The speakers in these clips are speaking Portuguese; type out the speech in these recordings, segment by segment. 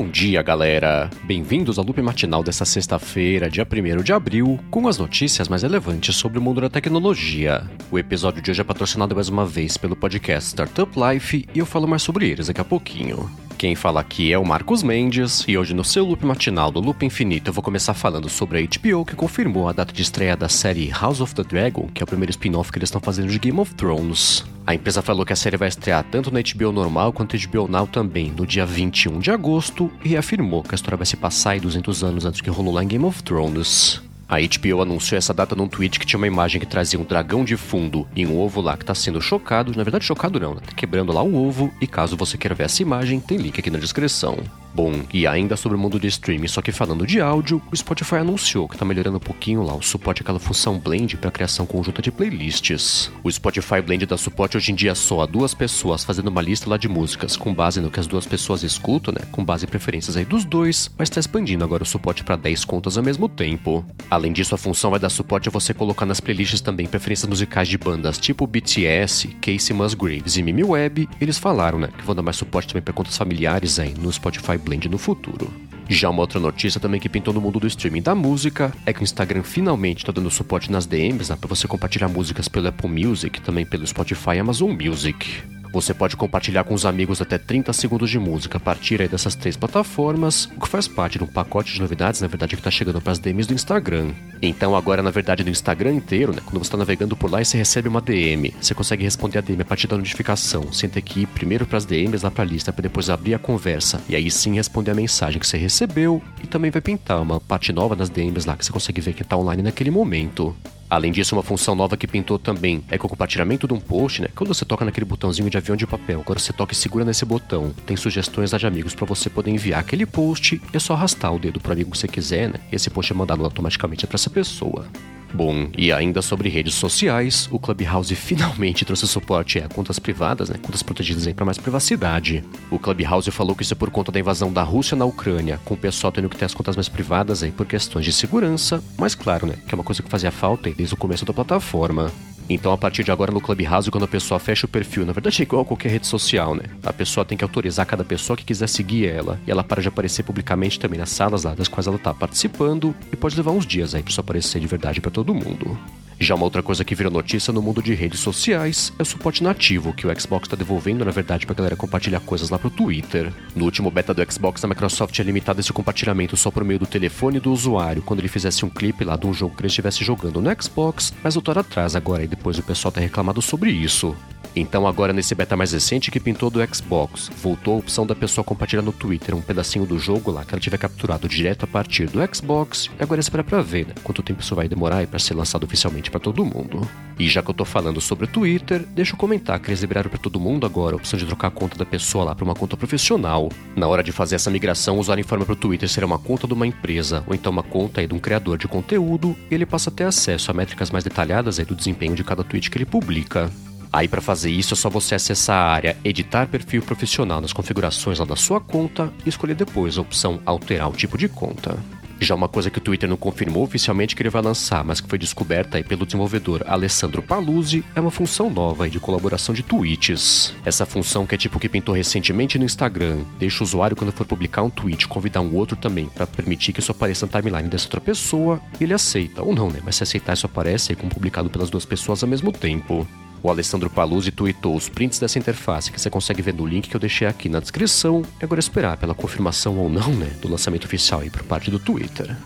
Bom dia, galera! Bem-vindos ao loop matinal dessa sexta-feira, dia 1 de abril, com as notícias mais relevantes sobre o mundo da tecnologia. O episódio de hoje é patrocinado mais uma vez pelo podcast Startup Life e eu falo mais sobre eles daqui a pouquinho. Quem fala aqui é o Marcos Mendes, e hoje no seu loop matinal do Loop Infinito eu vou começar falando sobre a HBO que confirmou a data de estreia da série House of the Dragon, que é o primeiro spin-off que eles estão fazendo de Game of Thrones. A empresa falou que a série vai estrear tanto na HBO normal quanto na HBO Now também, no dia 21 de agosto, e afirmou que a história vai se passar aí 200 anos antes que rolou lá em Game of Thrones. A HBO anunciou essa data num tweet que tinha uma imagem que trazia um dragão de fundo e um ovo lá que tá sendo chocado. Na verdade, chocado não, né? Tá quebrando lá o ovo. E caso você queira ver essa imagem, tem link aqui na descrição. Bom, e ainda sobre o mundo de streaming, só que falando de áudio, o Spotify anunciou que está melhorando um pouquinho lá o suporte àquela função Blend para criação conjunta de playlists. O Spotify Blend dá suporte hoje em dia só a duas pessoas fazendo uma lista lá de músicas, com base no que as duas pessoas escutam, né? Com base em preferências aí dos dois, mas está expandindo agora o suporte para 10 contas ao mesmo tempo. Além disso, a função vai dar suporte a você colocar nas playlists também preferências musicais de bandas tipo BTS, Casey Musgraves e Mimi Webb. Eles falaram, né, que vão dar mais suporte também para contas familiares aí no Spotify Blend no futuro. Já uma outra notícia também que pintou no mundo do streaming da música é que o Instagram finalmente está dando suporte nas DMs né, para você compartilhar músicas pelo Apple Music, também pelo Spotify e Amazon Music. Você pode compartilhar com os amigos até 30 segundos de música a partir dessas três plataformas, o que faz parte de um pacote de novidades, na verdade, que está chegando para as DMs do Instagram. Então, agora, na verdade, do Instagram inteiro, né, quando você está navegando por lá e você recebe uma DM, você consegue responder a DM a partir da notificação, sem ter que ir primeiro para as DMs lá para a lista, para depois abrir a conversa e aí sim responder a mensagem que você recebeu. E também vai pintar uma parte nova nas DMs lá que você consegue ver que está online naquele momento. Além disso, uma função nova que pintou também é que o compartilhamento de um post, né? Quando você toca naquele botãozinho de avião de papel, agora você toca e segura nesse botão, tem sugestões de amigos para você poder enviar aquele post é só arrastar o dedo para amigo que você quiser, né? E esse post é mandado automaticamente para essa pessoa. Bom, e ainda sobre redes sociais, o Clubhouse finalmente trouxe suporte a contas privadas, né, contas protegidas aí para mais privacidade. O Clubhouse falou que isso é por conta da invasão da Rússia na Ucrânia, com o pessoal tendo que ter as contas mais privadas aí por questões de segurança, mas claro, né, que é uma coisa que fazia falta desde o começo da plataforma. Então, a partir de agora, no Clubhouse, quando a pessoa fecha o perfil, na verdade é igual a qualquer rede social, né? A pessoa tem que autorizar cada pessoa que quiser seguir ela. E ela para de aparecer publicamente também nas salas lá das quais ela tá participando. E pode levar uns dias aí pra isso aparecer de verdade para todo mundo. Já uma outra coisa que virou notícia no mundo de redes sociais é o suporte nativo que o Xbox está devolvendo, na verdade, pra galera compartilhar coisas lá pro Twitter. No último beta do Xbox, a Microsoft tinha limitado esse compartilhamento só por meio do telefone do usuário, quando ele fizesse um clipe lá de um jogo que ele estivesse jogando no Xbox, mas voltaram atrás agora e depois o pessoal tá reclamado sobre isso. Então agora nesse beta mais recente que pintou do Xbox, voltou a opção da pessoa compartilhar no Twitter um pedacinho do jogo lá que ela tiver capturado direto a partir do Xbox, e agora é esperar pra ver, né? Quanto tempo isso vai demorar para ser lançado oficialmente para todo mundo. E já que eu tô falando sobre o Twitter, deixa eu comentar que eles liberaram para todo mundo agora a opção de trocar a conta da pessoa lá para uma conta profissional. Na hora de fazer essa migração, o usuário informa pro Twitter será uma conta de uma empresa, ou então uma conta aí de um criador de conteúdo, e ele passa a ter acesso a métricas mais detalhadas aí do desempenho de cada tweet que ele publica. Aí para fazer isso é só você acessar a área Editar perfil profissional nas configurações lá da sua conta e escolher depois a opção Alterar o tipo de conta. Já uma coisa que o Twitter não confirmou oficialmente que ele vai lançar, mas que foi descoberta aí pelo desenvolvedor Alessandro Paluzzi, é uma função nova de colaboração de tweets. Essa função que é tipo que pintou recentemente no Instagram, deixa o usuário quando for publicar um tweet convidar um outro também para permitir que isso apareça na timeline dessa outra pessoa, ele aceita ou não, né? Mas se aceitar isso aparece aí como publicado pelas duas pessoas ao mesmo tempo. O Alessandro Paluzzi tweetou os prints dessa interface que você consegue ver no link que eu deixei aqui na descrição. E agora esperar pela confirmação ou não, né, do lançamento oficial aí por parte do Twitter.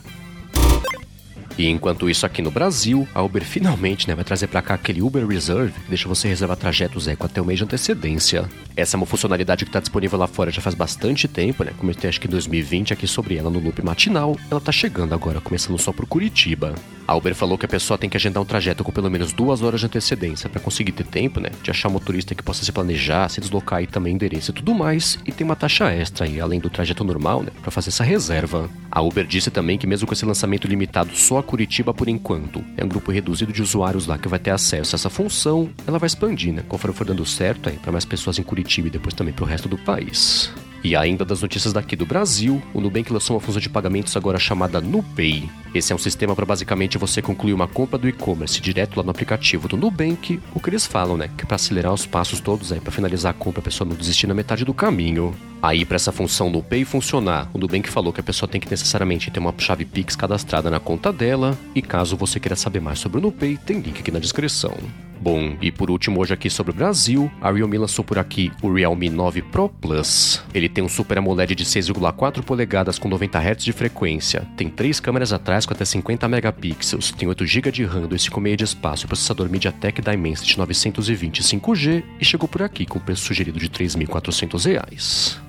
E enquanto isso aqui no Brasil, a Uber finalmente né, vai trazer para cá aquele Uber Reserve que deixa você reservar trajetos eco até o mês de antecedência. Essa é uma funcionalidade que está disponível lá fora já faz bastante tempo, né? Comentei acho que em 2020 aqui sobre ela no loop matinal. Ela tá chegando agora, começando só por Curitiba. A Uber falou que a pessoa tem que agendar um trajeto com pelo menos duas horas de antecedência para conseguir ter tempo, né? De achar um motorista que possa se planejar, se deslocar e também endereço e tudo mais. E tem uma taxa extra aí, além do trajeto normal, né? Para fazer essa reserva. A Uber disse também que mesmo com esse lançamento limitado só a Curitiba por enquanto, é um grupo reduzido de usuários lá que vai ter acesso a essa função, ela vai expandir, né? Conforme for dando certo aí para mais pessoas em Curitiba e depois também para o resto do país. E ainda das notícias daqui do Brasil, o Nubank lançou uma função de pagamentos agora chamada NuPay. Esse é um sistema para basicamente você concluir uma compra do e-commerce direto lá no aplicativo do Nubank. O que eles falam, né? Que para acelerar os passos todos aí, para finalizar a compra, a pessoa não desistir na metade do caminho. Aí, para essa função NuPay funcionar, o Nubank falou que a pessoa tem que necessariamente ter uma chave Pix cadastrada na conta dela. E caso você queira saber mais sobre o NuPay, tem link aqui na descrição. Bom, e por último, hoje aqui sobre o Brasil, a Realme lançou por aqui o Realme 9 Pro Plus. Ele tem um Super AMOLED de 6,4 polegadas com 90 Hz de frequência, tem três câmeras atrás com até 50 megapixels, tem 8 GB de RAM, 256 de espaço, processador MediaTek Dimensity 920 5G e chegou por aqui com preço sugerido de R$ 3.400.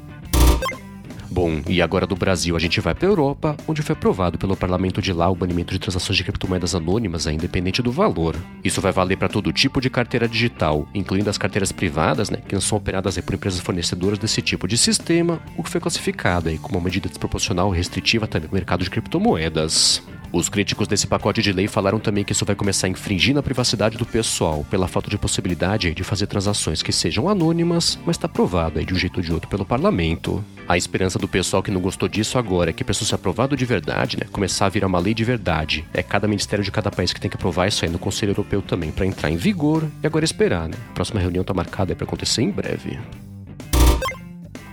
Bom, e agora do Brasil a gente vai para a Europa, onde foi aprovado pelo parlamento de lá o banimento de transações de criptomoedas anônimas, independente do valor. Isso vai valer para todo tipo de carteira digital, incluindo as carteiras privadas, né, que não são operadas por empresas fornecedoras desse tipo de sistema, o que foi classificado aí como uma medida desproporcional e restritiva também no mercado de criptomoedas. Os críticos desse pacote de lei falaram também que isso vai começar a infringir na privacidade do pessoal, pela falta de possibilidade de fazer transações que sejam anônimas, mas está aprovado de um jeito ou de outro pelo parlamento. A esperança do pessoal que não gostou disso agora é que isso ser aprovado de verdade, né, começar a virar uma lei de verdade. É cada ministério de cada país que tem que aprovar isso aí no Conselho Europeu também para entrar em vigor e agora esperar, né? A próxima reunião está marcada para acontecer em breve.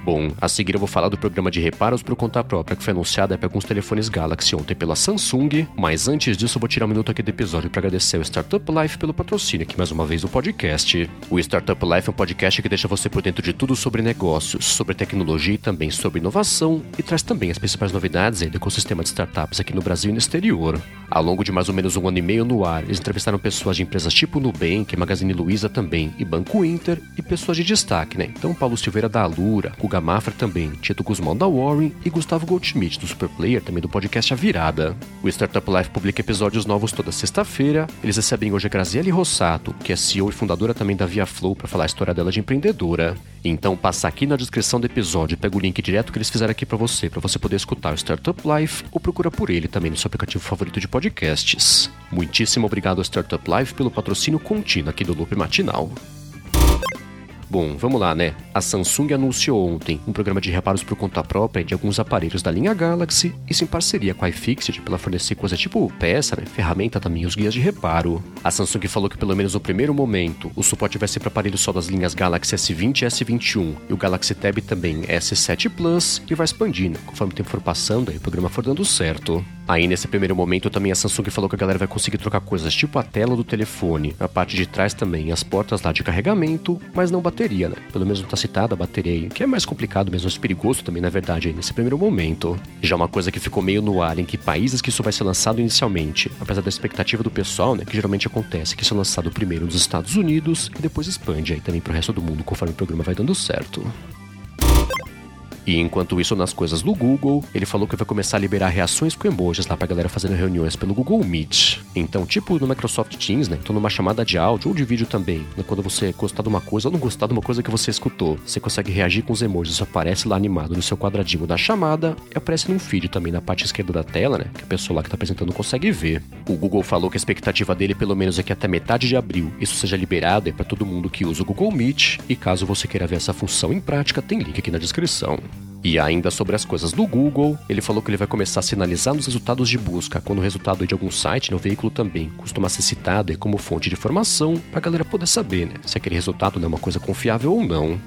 Bom, a seguir eu vou falar do programa de reparos por conta própria que foi anunciado para alguns telefones Galaxy ontem pela Samsung, mas antes disso eu vou tirar um minuto aqui do episódio para agradecer ao Startup Life pelo patrocínio aqui mais uma vez do podcast. O Startup Life é um podcast que deixa você por dentro de tudo sobre negócios, sobre tecnologia e também sobre inovação e traz também as principais novidades do ecossistema de startups aqui no Brasil e no exterior. Ao longo de mais ou menos um ano e meio no ar, eles entrevistaram pessoas de empresas tipo Nubank, Magazine Luiza também e Banco Inter e pessoas de destaque, né? Então Paulo Silveira da Alura, Guga Mafra também, Tito Guzmão da Warren e Gustavo Goldschmidt do Superplayer, também do podcast A Virada. O Startup Life publica episódios novos toda sexta-feira. Eles recebem hoje a Graziele Rossato, que é CEO e fundadora também da Via Flow, para falar a história dela de empreendedora. Então passa aqui na descrição do episódio, pega o link direto que eles fizeram aqui para você, para você poder escutar o Startup Life ou procura por ele também no seu aplicativo favorito de podcasts. Muitíssimo obrigado ao Startup Life pelo patrocínio contínuo aqui do Loop Matinal. Bom, vamos lá, né? A Samsung anunciou ontem um programa de reparos por conta própria de alguns aparelhos da linha Galaxy, isso em parceria com a iFixit pela fornecer coisa tipo peça, né? ferramenta também os guias de reparo. A Samsung falou que pelo menos no primeiro momento o suporte vai ser para aparelhos só das linhas Galaxy S20 e S21 e o Galaxy Tab também S7 Plus e vai expandindo conforme o tempo for passando e o programa for dando certo. Aí nesse primeiro momento também a Samsung falou que a galera vai conseguir trocar coisas tipo a tela do telefone, a parte de trás também, as portas lá de carregamento, mas não bateria, né? Pelo menos não tá citada a bateria aí, que é mais complicado mesmo, mais perigoso também na verdade aí nesse primeiro momento. Já uma coisa que ficou meio no ar em que países que isso vai ser lançado inicialmente, apesar da expectativa do pessoal, né, que geralmente acontece que isso é lançado primeiro nos Estados Unidos e depois expande aí também pro resto do mundo conforme o programa vai dando certo. E enquanto isso, nas coisas do Google, ele falou que vai começar a liberar reações com emojis lá pra galera fazendo reuniões pelo Google Meet. Então, tipo no Microsoft Teams, né? Então, numa chamada de áudio ou de vídeo também, né? quando você gostar de uma coisa ou não gostar de uma coisa que você escutou, você consegue reagir com os emojis, isso aparece lá animado no seu quadradinho da chamada e aparece num feed também na parte esquerda da tela, né? Que a pessoa lá que tá apresentando consegue ver. O Google falou que a expectativa dele, pelo menos, é que até metade de abril isso seja liberado é para todo mundo que usa o Google Meet. E caso você queira ver essa função em prática, tem link aqui na descrição. E ainda sobre as coisas do Google, ele falou que ele vai começar a sinalizar nos resultados de busca quando o resultado de algum site no veículo também costuma ser citado como fonte de informação para a galera poder saber né, se aquele resultado é uma coisa confiável ou não.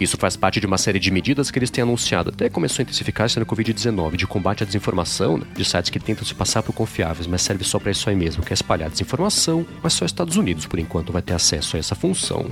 Isso faz parte de uma série de medidas que eles têm anunciado, até começou a intensificar-se no Covid-19, de combate à desinformação, né, de sites que tentam se passar por confiáveis, mas serve só para isso aí mesmo, que é espalhar desinformação, mas só Estados Unidos, por enquanto, vai ter acesso a essa função.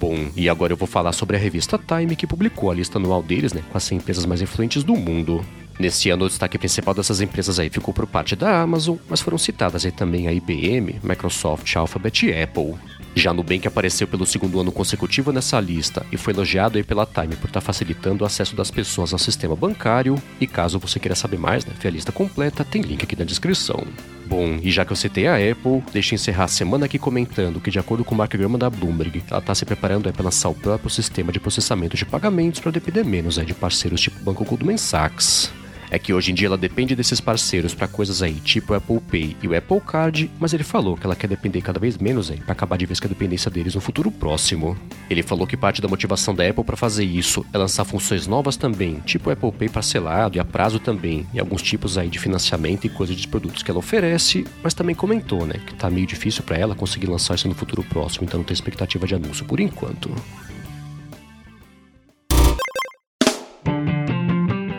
Bom, e agora eu vou falar sobre a revista Time, que publicou a lista anual deles, né, com as 100 empresas mais influentes do mundo. Nesse ano, o destaque principal dessas empresas aí ficou por parte da Amazon, mas foram citadas aí também a IBM, Microsoft, Alphabet e Apple. Já Nubank apareceu pelo segundo ano consecutivo nessa lista e foi elogiado aí pela Time por estar tá facilitando o acesso das pessoas ao sistema bancário. E caso você queira saber mais, né, a lista completa, tem link aqui na descrição. Bom, e já que eu citei a Apple, deixa eu encerrar a semana aqui comentando que, de acordo com o markgrama da Bloomberg, ela está se preparando para lançar o próprio sistema de processamento de pagamentos para depender menos de parceiros tipo Banco Goldman Sachs. É que hoje em dia ela depende desses parceiros para coisas aí, tipo o Apple Pay e o Apple Card, mas ele falou que ela quer depender cada vez menos aí, para acabar de vez com a dependência deles no futuro próximo. Ele falou que parte da motivação da Apple para fazer isso é lançar funções novas também, tipo o Apple Pay parcelado e a prazo também, e alguns tipos aí de financiamento e coisas de produtos que ela oferece, mas também comentou, né, que tá meio difícil para ela conseguir lançar isso no futuro próximo, então não tem expectativa de anúncio por enquanto.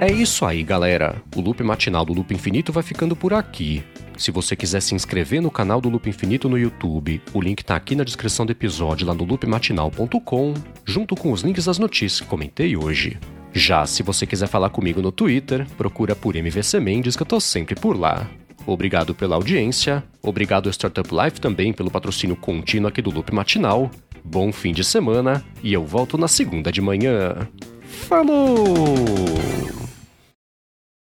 É isso aí, galera. O loop matinal do Loop Infinito vai ficando por aqui. Se você quiser se inscrever no canal do Loop Infinito no YouTube, o link tá aqui na descrição do episódio lá no loopmatinal.com, junto com os links das notícias que comentei hoje. Já se você quiser falar comigo no Twitter, procura por MVC Mendes que eu tô sempre por lá. Obrigado pela audiência, obrigado ao Startup Life também pelo patrocínio contínuo aqui do Loop Matinal. Bom fim de semana e eu volto na segunda de manhã. Falou!